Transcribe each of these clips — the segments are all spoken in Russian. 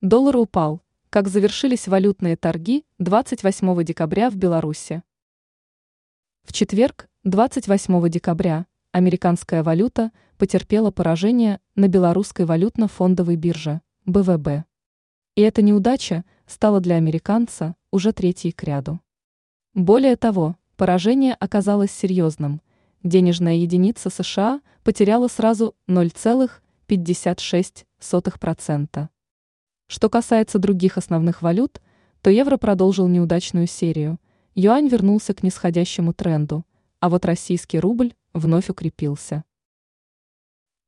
Доллар упал. Как завершились валютные торги 28 декабря в Беларуси? В четверг, 28 декабря, американская валюта потерпела поражение на белорусской валютно-фондовой бирже БВБ. И эта неудача стала для американца уже третьей к ряду. Более того, поражение оказалось серьезным. Денежная единица США потеряла сразу 0,56%. Что касается других основных валют, то евро продолжил неудачную серию, юань вернулся к нисходящему тренду, а вот российский рубль вновь укрепился.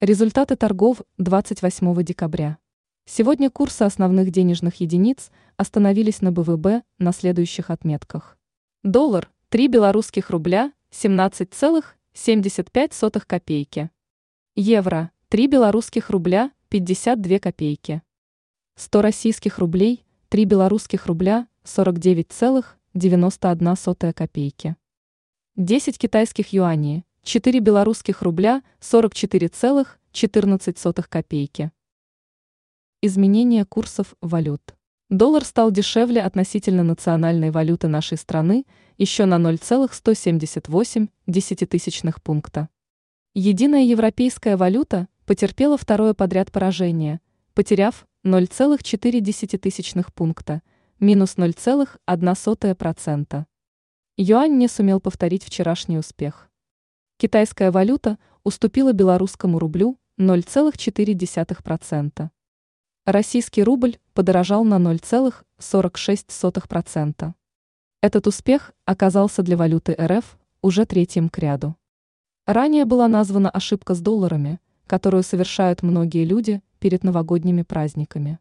Результаты торгов 28 декабря. Сегодня курсы основных денежных единиц остановились на БВБ на следующих отметках. Доллар – 3 белорусских рубля 17,75 копейки. Евро – 3 белорусских рубля 52 копейки. 100 российских рублей, 3 белорусских рубля, 49,91 копейки. 10 китайских юаней, 4 белорусских рубля, 44,14 копейки. Изменение курсов валют. Доллар стал дешевле относительно национальной валюты нашей страны еще на 0,178 десятитысячных пункта. Единая европейская валюта потерпела второе подряд поражение, потеряв 0,4 пункта, минус 0,1%. Юань не сумел повторить вчерашний успех. Китайская валюта уступила белорусскому рублю 0,4%. Российский рубль подорожал на 0,46%. Этот успех оказался для валюты РФ уже третьим к ряду. Ранее была названа ошибка с долларами, которую совершают многие люди – перед новогодними праздниками.